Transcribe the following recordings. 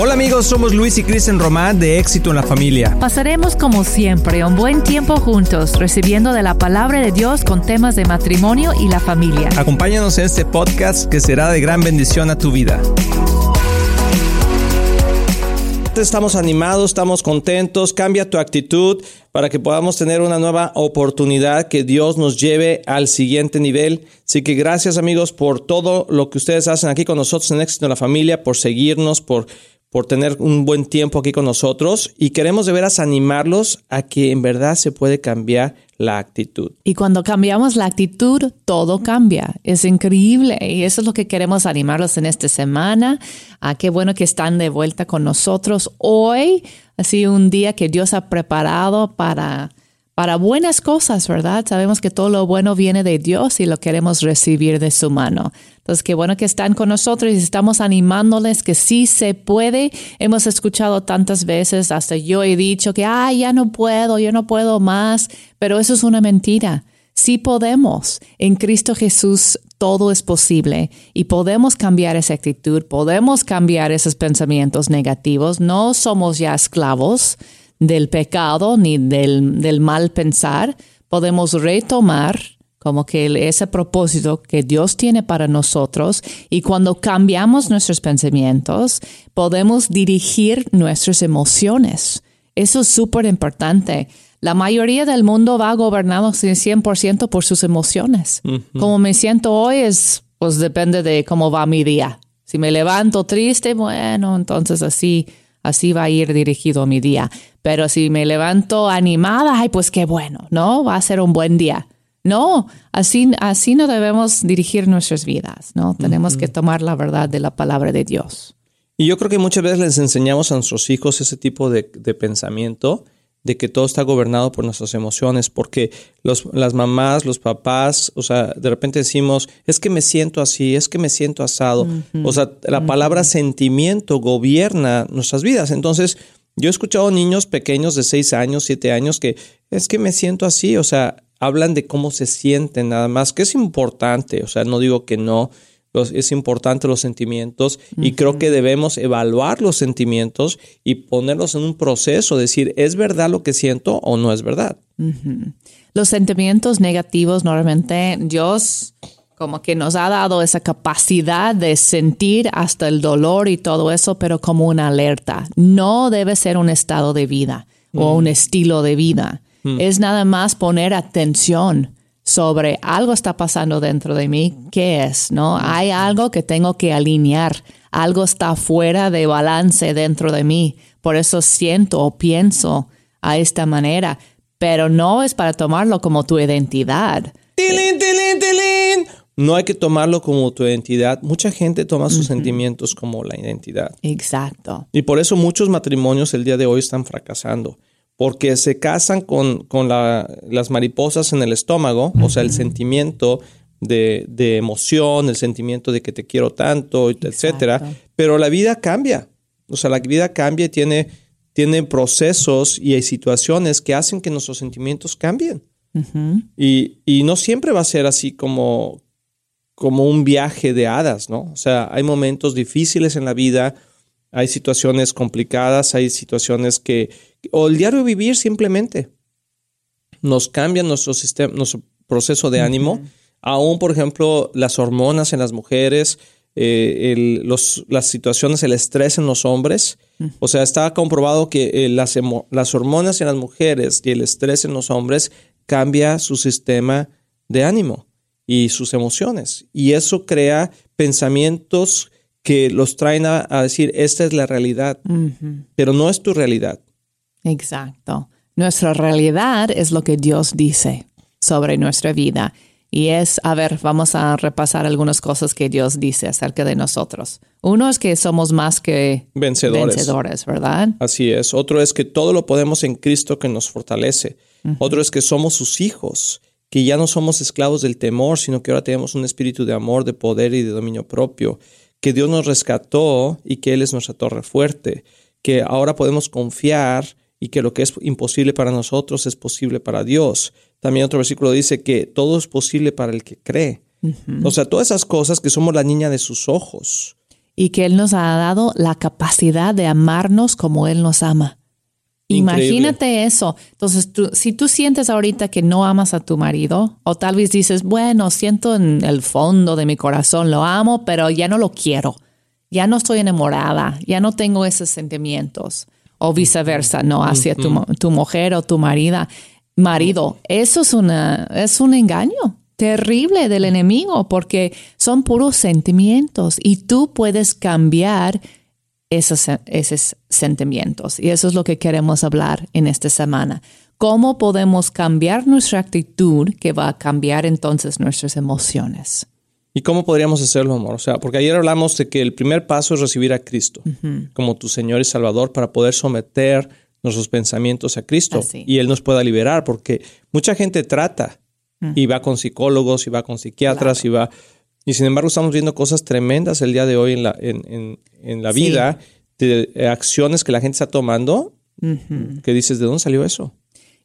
Hola amigos, somos Luis y Kristen Román de Éxito en la Familia. Pasaremos como siempre un buen tiempo juntos, recibiendo de la palabra de Dios con temas de matrimonio y la familia. Acompáñanos en este podcast que será de gran bendición a tu vida. Estamos animados, estamos contentos, cambia tu actitud para que podamos tener una nueva oportunidad que Dios nos lleve al siguiente nivel. Así que gracias amigos por todo lo que ustedes hacen aquí con nosotros en Éxito en la Familia, por seguirnos, por por tener un buen tiempo aquí con nosotros y queremos de veras animarlos a que en verdad se puede cambiar la actitud. Y cuando cambiamos la actitud, todo cambia. Es increíble y eso es lo que queremos animarlos en esta semana. Ah, qué bueno que están de vuelta con nosotros hoy. Sido un día que Dios ha preparado para para buenas cosas, ¿verdad? Sabemos que todo lo bueno viene de Dios y lo queremos recibir de su mano. Entonces, qué bueno que están con nosotros y estamos animándoles que sí se puede. Hemos escuchado tantas veces, hasta yo he dicho que, ay, ya no puedo, yo no puedo más, pero eso es una mentira. Sí podemos. En Cristo Jesús todo es posible y podemos cambiar esa actitud, podemos cambiar esos pensamientos negativos. No somos ya esclavos del pecado ni del, mal pensar, podemos retomar como que ese propósito que Dios tiene para nosotros y cuando cambiamos nuestros pensamientos, podemos dirigir nuestras emociones. Eso es súper importante. La mayoría del mundo va gobernado 100% por sus emociones. Como me siento hoy es, pues depende de cómo va mi día. Si me levanto triste, bueno, entonces así Así va a ir dirigido mi día. Pero si me levanto animada, ay, pues qué bueno, ¿no? Va a ser un buen día. No, así, así no debemos dirigir nuestras vidas, ¿no? Tenemos que tomar la verdad de la palabra de Dios. Y yo creo que muchas veces les enseñamos a nuestros hijos ese tipo de, de pensamiento de que todo está gobernado por nuestras emociones, porque los, las mamás, los papás, o sea, de repente decimos, es que me siento así, es que me siento asado. O sea, la palabra sentimiento gobierna nuestras vidas. Entonces, yo he escuchado niños pequeños de 6 años, 7 años que es que me siento así, o sea, hablan de cómo se sienten nada más, que es importante, o sea, no digo que no, es importante los sentimientos y creo que debemos evaluar los sentimientos y ponerlos en un proceso, decir, ¿es verdad lo que siento o no es verdad? Los sentimientos negativos normalmente Dios como que nos ha dado esa capacidad de sentir hasta el dolor y todo eso, pero como una alerta. No debe ser un estado de vida o un estilo de vida. Es nada más poner atención sobre algo está pasando dentro de mí, ¿qué es? ¿No? Hay algo que tengo que alinear, algo está fuera de balance dentro de mí, por eso siento o pienso a esta manera, pero no es para tomarlo como tu identidad. ¡Tilín, tilín, tilín! No hay que tomarlo como tu identidad. Mucha gente toma sus sentimientos como la identidad. Exacto. Y por eso muchos matrimonios el día de hoy están fracasando porque se casan con, con las mariposas en el estómago, o sea, el sentimiento de, emoción, el sentimiento de que te quiero tanto, etcétera. Pero la vida cambia. O sea, la vida cambia y tiene, tiene procesos y hay situaciones que hacen que nuestros sentimientos cambien. y, y, no siempre va a ser así como, como un viaje de hadas, ¿no? O sea, hay momentos difíciles en la vida, hay situaciones complicadas, hay situaciones que, o el diario vivir simplemente nos cambia nuestro sistema, nuestro proceso de ánimo. Aún, por ejemplo, las hormonas en las mujeres, eh, las situaciones, el estrés en los hombres. O sea, está comprobado que eh, las, las hormonas en las mujeres y el estrés en los hombres cambia su sistema de ánimo y sus emociones. Y eso crea pensamientos que los traen a, decir, esta es la realidad, pero no es tu realidad. Exacto. Nuestra realidad es lo que Dios dice sobre nuestra vida. Y es, a ver, vamos a repasar algunas cosas que Dios dice acerca de nosotros. Uno es que somos más que vencedores, vencedores ¿verdad? Así es. Otro es que todo lo podemos en Cristo que nos fortalece. Otro es que somos sus hijos, que ya no somos esclavos del temor, sino que ahora tenemos un espíritu de amor, de poder y de dominio propio que Dios nos rescató y que Él es nuestra torre fuerte, que ahora podemos confiar y que lo que es imposible para nosotros es posible para Dios. También otro versículo dice que todo es posible para el que cree. O sea, todas esas cosas que somos la niña de sus ojos. y que Él nos ha dado la capacidad de amarnos como Él nos ama. Imagínate eso. Entonces, tú, si tú sientes ahorita que no amas a tu marido, o tal vez dices, bueno, siento en el fondo de mi corazón, lo amo, pero ya no lo quiero, ya no estoy enamorada, ya no tengo esos sentimientos, o viceversa, no, hacia tu, tu mujer o tu marida, marido. Eso es, una, es un engaño terrible del enemigo porque son puros sentimientos y tú puedes cambiar esos, esos sentimientos. Y eso es lo que queremos hablar en esta semana. ¿Cómo podemos cambiar nuestra actitud que va a cambiar entonces nuestras emociones? ¿Y cómo podríamos hacerlo, amor? O sea, porque ayer hablamos de que el primer paso es recibir a Cristo como tu Señor y Salvador para poder someter nuestros pensamientos a Cristo y Él nos pueda liberar, porque mucha gente trata y va con psicólogos y va con psiquiatras y va y sin embargo estamos viendo cosas tremendas el día de hoy en la, en, en, la vida, de eh, acciones que la gente está tomando, que dices, ¿de dónde salió eso?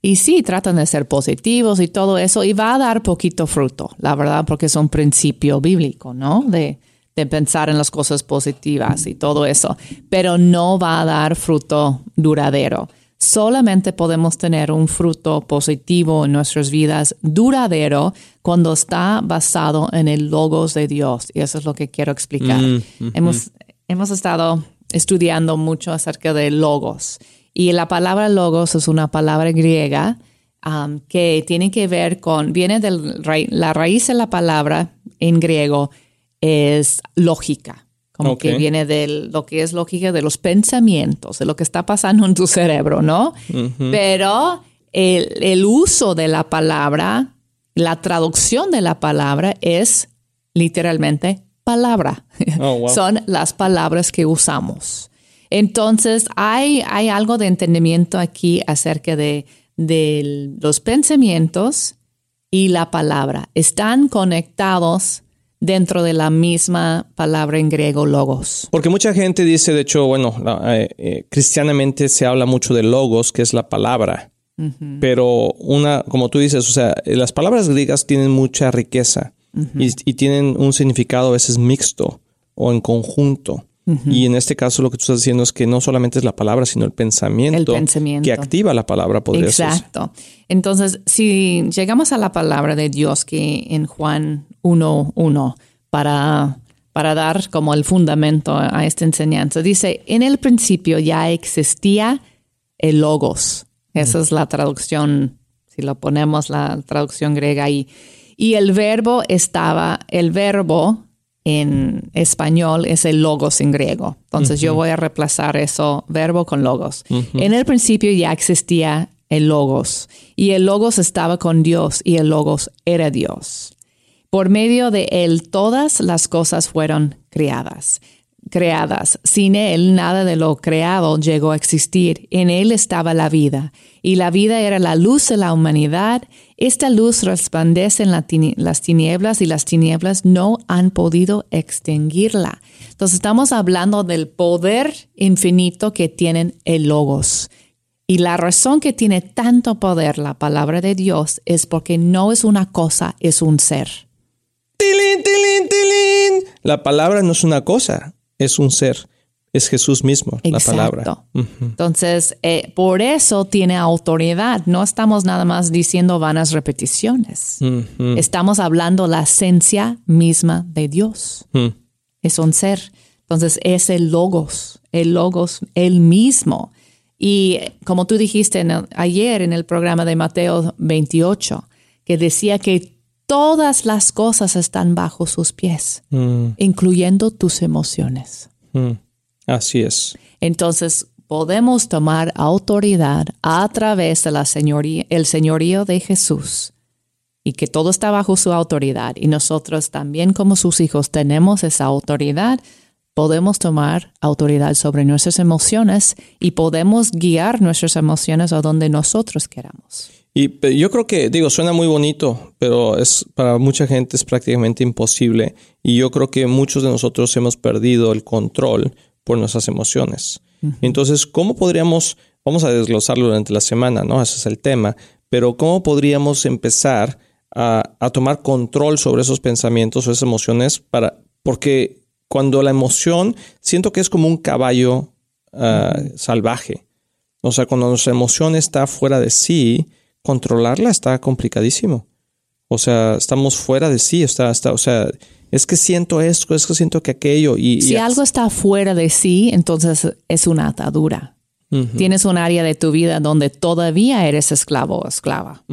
Y sí, tratan de ser positivos y todo eso, y va a dar poquito fruto, la verdad, porque es un principio bíblico, ¿no? De, de pensar en las cosas positivas y todo eso, pero no va a dar fruto duradero. Solamente podemos tener un fruto positivo en nuestras vidas duradero cuando está basado en el logos de Dios. Y eso es lo que quiero explicar. Mm, hemos, hemos estado estudiando mucho acerca de logos. Y la palabra logos es una palabra griega um, que tiene que ver con, viene de la raíz de la palabra en griego es lógica como que viene de lo que es lógica de los pensamientos, de lo que está pasando en tu cerebro, ¿no? Pero el, uso de la palabra, la traducción de la palabra es literalmente palabra. Oh, Son las palabras que usamos. Entonces, hay, hay algo de entendimiento aquí acerca de, de los pensamientos y la palabra. Están conectados dentro de la misma palabra en griego logos. Porque mucha gente dice, de hecho, bueno, eh, eh, cristianamente se habla mucho de logos, que es la palabra. Pero una, como tú dices, o sea, las palabras griegas tienen mucha riqueza y, tienen un significado a veces mixto o en conjunto. Y en este caso lo que tú estás diciendo es que no solamente es la palabra, sino el pensamiento, que activa la palabra. Podría Exacto. Entonces, si llegamos a la palabra de Dios que en Juan 1.1 para, para dar como el fundamento a esta enseñanza. Dice, en el principio ya existía el logos. Esa es la traducción, si lo ponemos la traducción griega ahí. Y el verbo estaba, el verbo en español es el logos en griego. Entonces yo voy a reemplazar eso, verbo con logos. En el principio ya existía el logos y el logos estaba con Dios y el logos era Dios. Por medio de Él todas las cosas fueron creadas. Creadas. Sin Él nada de lo creado llegó a existir. En Él estaba la vida. Y la vida era la luz de la humanidad. Esta luz resplandece en las tinieblas y las tinieblas no han podido extinguirla. Entonces estamos hablando del poder infinito que tienen el logos. Y la razón que tiene tanto poder la palabra de Dios es porque no es una cosa, es un ser. La palabra no es una cosa, es un ser. Es Jesús mismo, la palabra. Entonces, eh, por eso tiene autoridad. No estamos nada más diciendo vanas repeticiones. Estamos hablando la esencia misma de Dios. Es un ser. Entonces, es el logos, el logos, el mismo. Y como tú dijiste ayer en el programa de Mateo 28, que decía que todas las cosas están bajo sus pies, mm. incluyendo tus emociones. Así es. Entonces, podemos tomar autoridad a través de la señoría, el señorío de Jesús y que todo está bajo su autoridad y nosotros también como sus hijos tenemos esa autoridad, podemos tomar autoridad sobre nuestras emociones y podemos guiar nuestras emociones a donde nosotros queramos. Y yo creo que, digo, suena muy bonito, pero es para mucha gente es prácticamente imposible. Y yo creo que muchos de nosotros hemos perdido el control por nuestras emociones. Entonces, ¿cómo podríamos, vamos a desglosarlo durante la semana, ¿no? Ese es el tema, pero ¿cómo podríamos empezar a, a tomar control sobre esos pensamientos o esas emociones para, porque cuando la emoción, siento que es como un caballo ah, salvaje. O sea, cuando nuestra emoción está fuera de sí, controlarla está complicadísimo. O sea, estamos fuera de sí, está, está, o sea, es que siento esto, es que siento que aquello. Y, si algo está fuera de sí, entonces es una atadura. Tienes un área de tu vida donde todavía eres esclavo o esclava.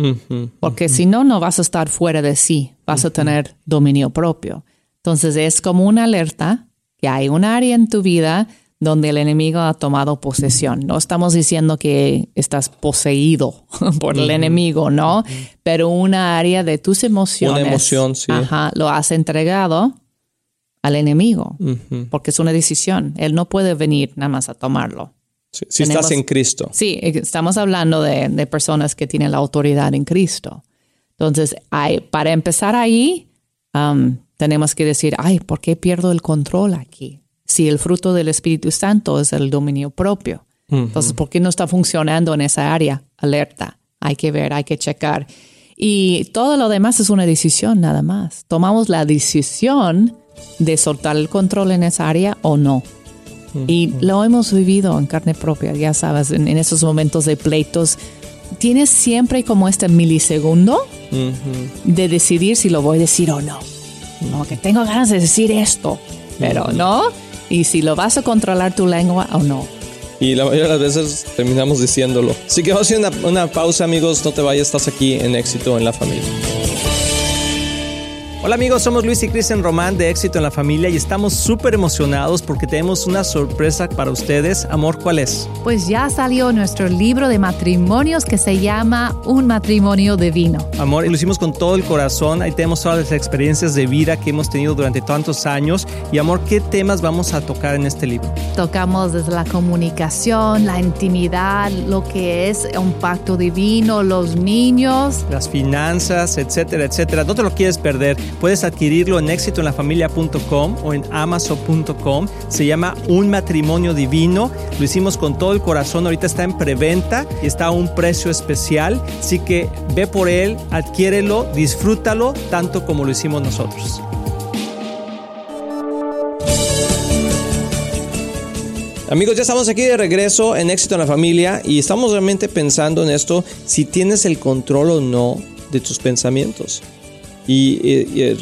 Porque si no, no vas a estar fuera de sí, vas a tener dominio propio. Entonces es como una alerta que hay un área en tu vida donde el enemigo ha tomado posesión. No estamos diciendo que estás poseído por el enemigo, ¿no? Pero una área de tus emociones. Una emoción, sí. Ajá, lo has entregado al enemigo, porque es una decisión. Él no puede venir nada más a tomarlo. si estás en Cristo. Sí, estamos hablando de, personas que tienen la autoridad en Cristo. Entonces, hay, para empezar ahí, um, tenemos que decir, ay, ¿por qué pierdo el control aquí? Si el fruto del Espíritu Santo es el dominio propio. Entonces, ¿por qué no está funcionando en esa área? Alerta. Hay que ver, hay que checar. Y todo lo demás es una decisión nada más. Tomamos la decisión de soltar el control en esa área o no. Y lo hemos vivido en carne propia, ya sabes, en, esos momentos de pleitos. Tienes siempre como este milisegundo de decidir si lo voy a decir o no. No, que tengo ganas de decir esto, pero no y si lo vas a controlar tu lengua o no. Y la mayoría de las veces terminamos diciéndolo. Así que vamos a hacer una, una pausa, amigos. No te vayas, estás aquí en éxito en la familia. Hola amigos, somos Luis y Cristian Román de Éxito en la Familia y estamos súper emocionados porque tenemos una sorpresa para ustedes. Amor, ¿cuál es? Pues ya salió nuestro libro de matrimonios que se llama Un matrimonio divino. Amor, y lo hicimos con todo el corazón. Ahí tenemos todas las experiencias de vida que hemos tenido durante tantos años. Y amor, ¿qué temas vamos a tocar en este libro? Tocamos desde la comunicación, la intimidad, lo que es un pacto divino, los niños, las finanzas, etcétera, etcétera. No te lo quieres perder. Puedes adquirirlo en éxitoenlafamilia.com o en amazon.com. Se llama Un matrimonio divino. Lo hicimos con todo el corazón. Ahorita está en preventa y está a un precio especial. Así que ve por él, adquiérelo, disfrútalo tanto como lo hicimos nosotros. Amigos, ya estamos aquí de regreso en Éxito en la Familia y estamos realmente pensando en esto, si tienes el control o no de tus pensamientos. Y,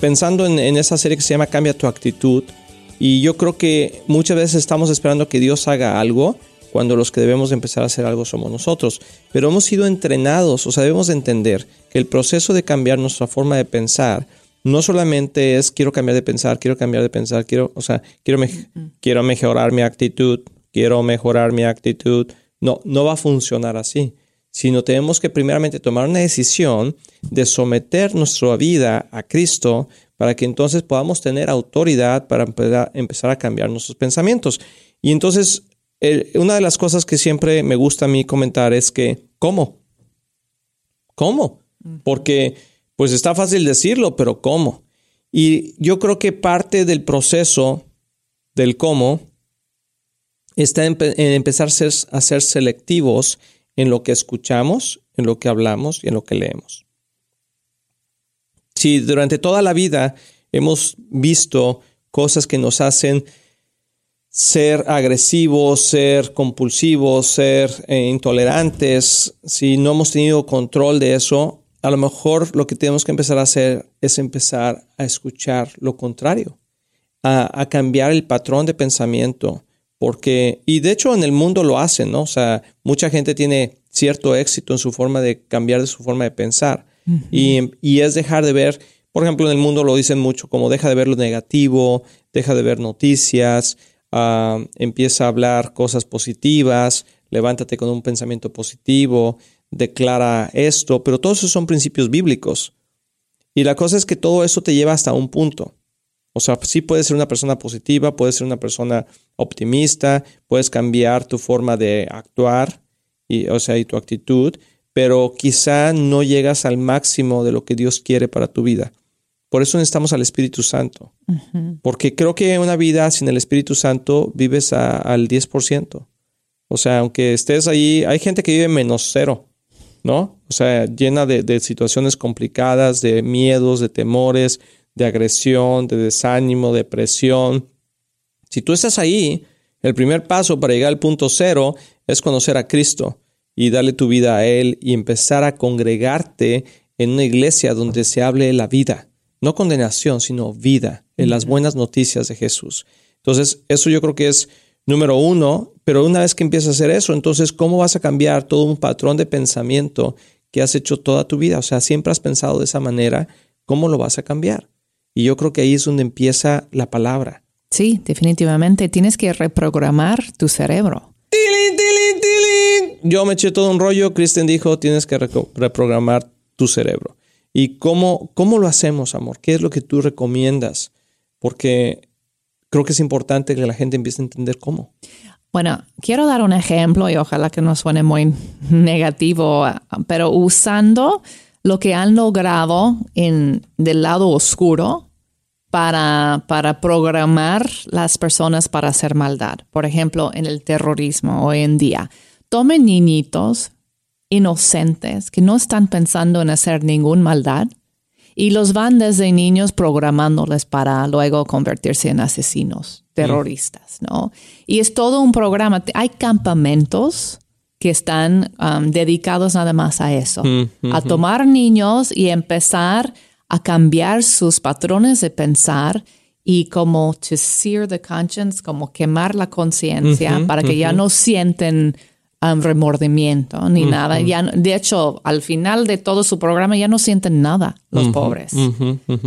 pensando en, esa serie que se llama Cambia tu actitud, y yo creo que muchas veces estamos esperando que Dios haga algo cuando los que debemos empezar a hacer algo somos nosotros. Pero hemos sido entrenados, o sea, debemos entender que el proceso de cambiar nuestra forma de pensar no solamente es quiero cambiar de pensar, quiero cambiar de pensar, quiero, o sea, quiero, quiero mejorar mi actitud, quiero mejorar mi actitud. No, no va a funcionar así sino tenemos que primeramente tomar una decisión de someter nuestra vida a Cristo para que entonces podamos tener autoridad para empezar a cambiar nuestros pensamientos. Y entonces, una de las cosas que siempre me gusta a mí comentar es que, ¿cómo? ¿Cómo? Porque, pues está fácil decirlo, pero ¿cómo? Y yo creo que parte del proceso del cómo está en, empezar a ser selectivos en lo que escuchamos, en lo que hablamos y en lo que leemos. Si durante toda la vida hemos visto cosas que nos hacen ser agresivos, ser compulsivos, ser eh, intolerantes, si no hemos tenido control de eso, a lo mejor lo que tenemos que empezar a hacer es empezar a escuchar lo contrario, a cambiar el patrón de pensamiento, porque, y de hecho en el mundo lo hacen, ¿no? O sea, mucha gente tiene cierto éxito en su forma de cambiar de su forma de pensar. y, es dejar de ver, por ejemplo, en el mundo lo dicen mucho, como deja de ver lo negativo, deja de ver noticias, ah, empieza a hablar cosas positivas, levántate con un pensamiento positivo, declara esto, pero todos esos son principios bíblicos. Y la cosa es que todo eso te lleva hasta un punto. O sea, sí puedes ser una persona positiva, puedes ser una persona optimista, puedes cambiar tu forma de actuar, y, o sea, y tu actitud, pero quizá no llegas al máximo de lo que Dios quiere para tu vida. Por eso necesitamos al Espíritu Santo. Porque creo que una vida sin el Espíritu Santo vives al 10%. O sea, aunque estés ahí, hay gente que vive menos cero, ¿no? O sea, llena de situaciones complicadas, de miedos, de temores, de agresión, de desánimo, depresión. Si tú estás ahí, el primer paso para llegar al punto cero es conocer a Cristo y darle tu vida a Él y empezar a congregarte en una iglesia donde se hable la vida, no condenación, sino vida, en las buenas noticias de Jesús. Entonces, eso yo creo que es número uno, pero una vez que empiezas a hacer eso, entonces, ¿cómo vas a cambiar todo un patrón de pensamiento que has hecho toda tu vida? O sea, siempre has pensado de esa manera, ¿cómo lo vas a cambiar? Y yo creo que ahí es donde empieza la palabra. Sí, definitivamente. Tienes que reprogramar tu cerebro. ¡Tilín, tilín, tilín! Yo me eché todo un rollo. Kristen dijo, tienes que reprogramar tu cerebro. ¿Y cómo, cómo lo hacemos, amor? ¿Qué es lo que tú recomiendas? Porque creo que es importante que la gente empiece a entender cómo. Bueno, quiero dar un ejemplo y ojalá que no suene muy negativo, pero usando lo que han logrado en, del lado oscuro para, para programar las personas para hacer maldad. Por ejemplo, en el terrorismo hoy en día. Tomen niñitos inocentes que no están pensando en hacer ninguna maldad y los van desde niños programándoles para luego convertirse en asesinos, terroristas, ¿no? Y es todo un programa. Hay campamentos que están um, dedicados nada más a eso, a tomar niños y empezar a cambiar sus patrones de pensar y como to sear the conscience, como quemar la conciencia para que ya no sienten um, remordimiento ni nada. Ya, de hecho, al final de todo su programa ya no sienten nada los pobres,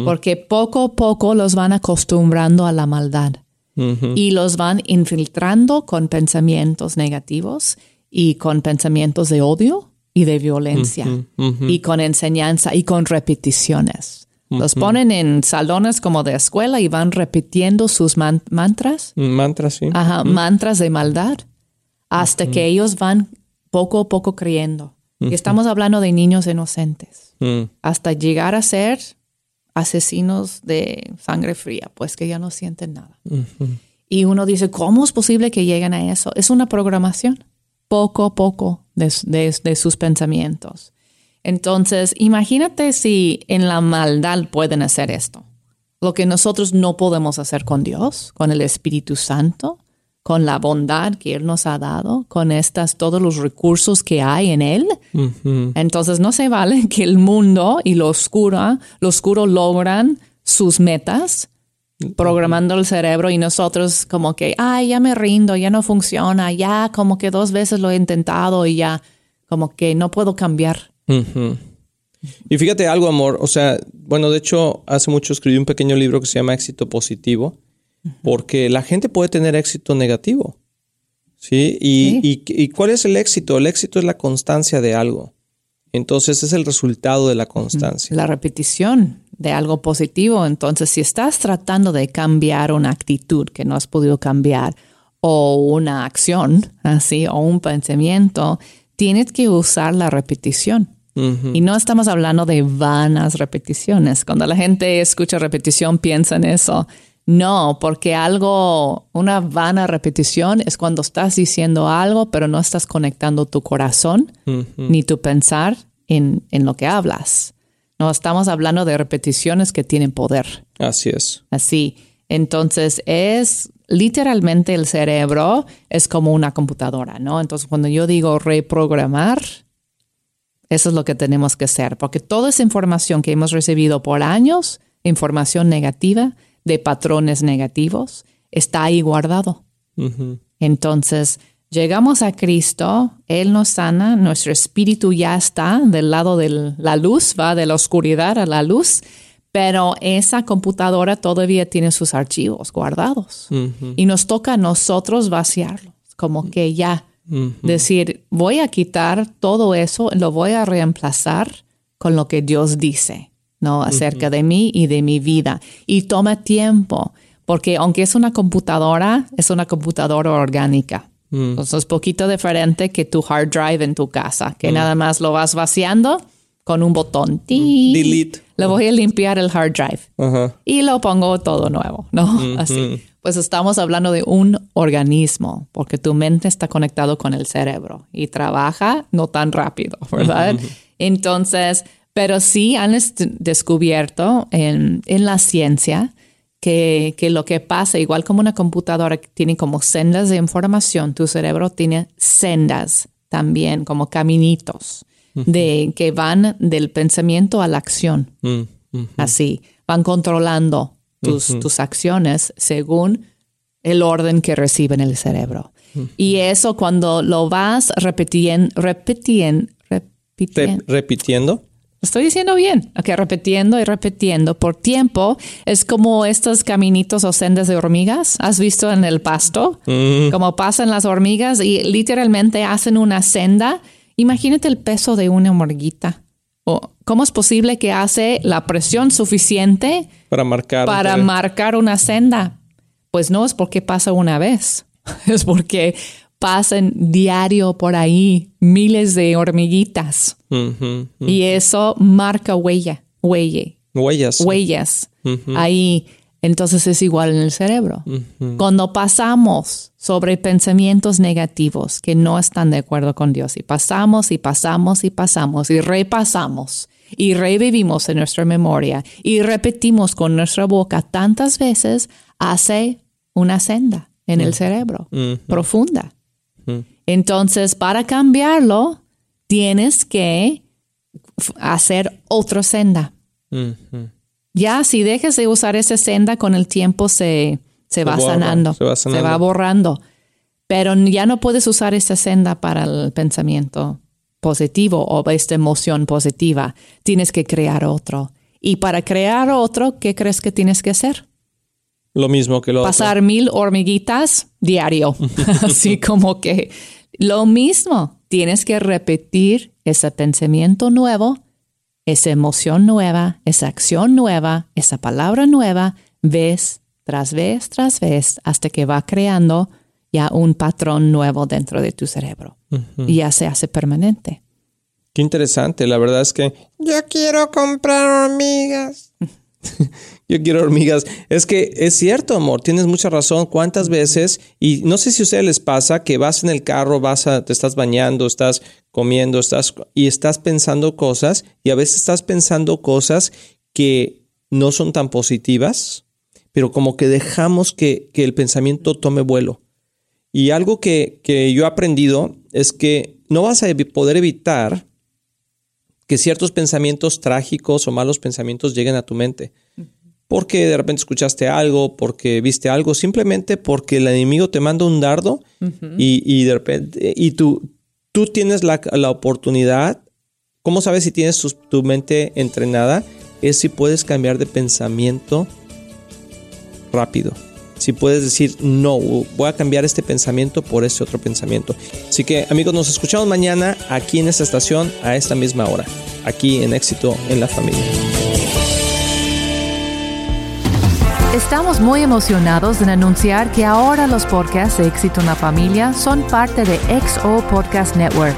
porque poco a poco los van acostumbrando a la maldad y los van infiltrando con pensamientos negativos y con pensamientos de odio y de violencia y con enseñanza y con repeticiones. Los ponen en salones como de escuela y van repitiendo sus mantras. Mantras, sí. Ajá, mantras de maldad hasta que ellos van poco a poco creyendo. Y estamos hablando de niños inocentes. Hasta llegar a ser asesinos de sangre fría, pues que ya no sienten nada. Y uno dice, ¿cómo es posible que lleguen a eso? Es una programación poco a poco de, sus pensamientos. Entonces, imagínate si en la maldad pueden hacer esto. Lo que nosotros no podemos hacer con Dios, con el Espíritu Santo, con la bondad que Él nos ha dado, con estas, todos los recursos que hay en Él. Entonces no se vale que el mundo y lo oscuro, lo oscuro logran sus metas programando el cerebro y nosotros como que, ay, ya me rindo, ya no funciona, ya como que dos veces lo he intentado y ya como que no puedo cambiar. Y fíjate algo, amor, o sea, bueno, de hecho, hace mucho escribí un pequeño libro que se llama Éxito Positivo, porque la gente puede tener éxito negativo. ¿sí? Y, y cuál es el éxito? El éxito es la constancia de algo. Entonces es el resultado de la constancia. La repetición de algo positivo. Entonces, si estás tratando de cambiar una actitud que no has podido cambiar o una acción, así, o un pensamiento, tienes que usar la repetición. Y no estamos hablando de vanas repeticiones. Cuando la gente escucha repetición, piensa en eso. No, porque algo, una vana repetición es cuando estás diciendo algo, pero no estás conectando tu corazón ni tu pensar en, en lo que hablas. No estamos hablando de repeticiones que tienen poder. Así es. Así. Entonces es literalmente el cerebro es como una computadora, ¿no? Entonces cuando yo digo reprogramar, eso es lo que tenemos que hacer, porque toda esa información que hemos recibido por años, información negativa de patrones negativos, está ahí guardado. Entonces, Llegamos a Cristo, Él nos sana, nuestro espíritu ya está del lado de la luz, va de la oscuridad a la luz, pero esa computadora todavía tiene sus archivos guardados y nos toca a nosotros vaciarlos, como que ya decir, voy a quitar todo eso, lo voy a reemplazar con lo que Dios dice, ¿no? Acerca de mí y de mi vida. Y toma tiempo, porque aunque es una computadora, es una computadora orgánica. Mm. Entonces es poquito diferente que tu hard drive en tu casa, que mm. nada más lo vas vaciando con un botón. Mm. Delete. Le voy a limpiar el hard drive y lo pongo todo nuevo, ¿no? Así. Pues estamos hablando de un organismo, porque tu mente está conectado con el cerebro y trabaja no tan rápido, ¿verdad? Entonces, Pero sí han descubierto en, la ciencia que, lo que pasa, igual como una computadora tiene como sendas de información, tu cerebro tiene sendas también, como caminitos, de, que van del pensamiento a la acción. Mm, Así, van controlando tus, tus acciones según el orden que reciben el cerebro. Y eso cuando lo vas repitiendo, repitiendo. ¿Repitiendo? Estoy diciendo bien. Ok, repitiendo y repitiendo por tiempo. Es como estos caminitos o sendas de hormigas. ¿Has visto en el pasto? Mm. Como pasan las hormigas y literalmente hacen una senda. Imagínate el peso de una hormiguita. O ¿Cómo es posible que hace la presión suficiente para marcar, para marcar una senda? Pues no es porque pasa una vez. es porque pasan diario por ahí miles de hormiguitas. Y eso marca huella, huella. Huellas. Huellas. Ahí. Entonces es igual en el cerebro. Cuando pasamos sobre pensamientos negativos que no están de acuerdo con Dios y pasamos y pasamos y pasamos y repasamos y revivimos en nuestra memoria y repetimos con nuestra boca tantas veces, hace una senda en el cerebro, profunda. Entonces, para cambiarlo, tienes que hacer otra senda. Ya si dejas de usar esa senda, con el tiempo se, se, va, sanando, se, va se va borrando. Pero ya no puedes usar esa senda para el pensamiento positivo o esta emoción positiva. Tienes que crear otro. Y para crear otro, ¿qué crees que tienes que hacer? Lo mismo que lo Pasar mil hormiguitas diario. Así como que lo mismo. Tienes que repetir ese pensamiento nuevo, esa emoción nueva, esa acción nueva, esa palabra nueva, vez tras vez tras vez, hasta que va creando ya un patrón nuevo dentro de tu cerebro. Y ya se hace permanente. Qué interesante. La verdad es que yo quiero comprar hormigas. Yo quiero hormigas. Es que es cierto, amor, tienes mucha razón. ¿Cuántas veces? Y no sé si a ustedes les pasa que vas en el carro, vas a, te estás bañando, estás comiendo, estás y estás pensando cosas y a veces estás pensando cosas que no son tan positivas, pero como que dejamos que, que el pensamiento tome vuelo. Y algo que, que yo he aprendido es que no vas a poder evitar que ciertos pensamientos trágicos o malos pensamientos lleguen a tu mente porque de repente escuchaste algo, porque viste algo, simplemente porque el enemigo te manda un dardo y, de repente, y tú, tú tienes la, oportunidad, ¿cómo sabes si tienes tu, mente entrenada? Es si puedes cambiar de pensamiento rápido. Si puedes decir, no, voy a cambiar este pensamiento por este otro pensamiento. Así que amigos, nos escuchamos mañana aquí en esta estación a esta misma hora, aquí en Éxito en la Familia. Estamos muy emocionados en anunciar que ahora los podcasts de Éxito en la Familia son parte de XO Podcast Network,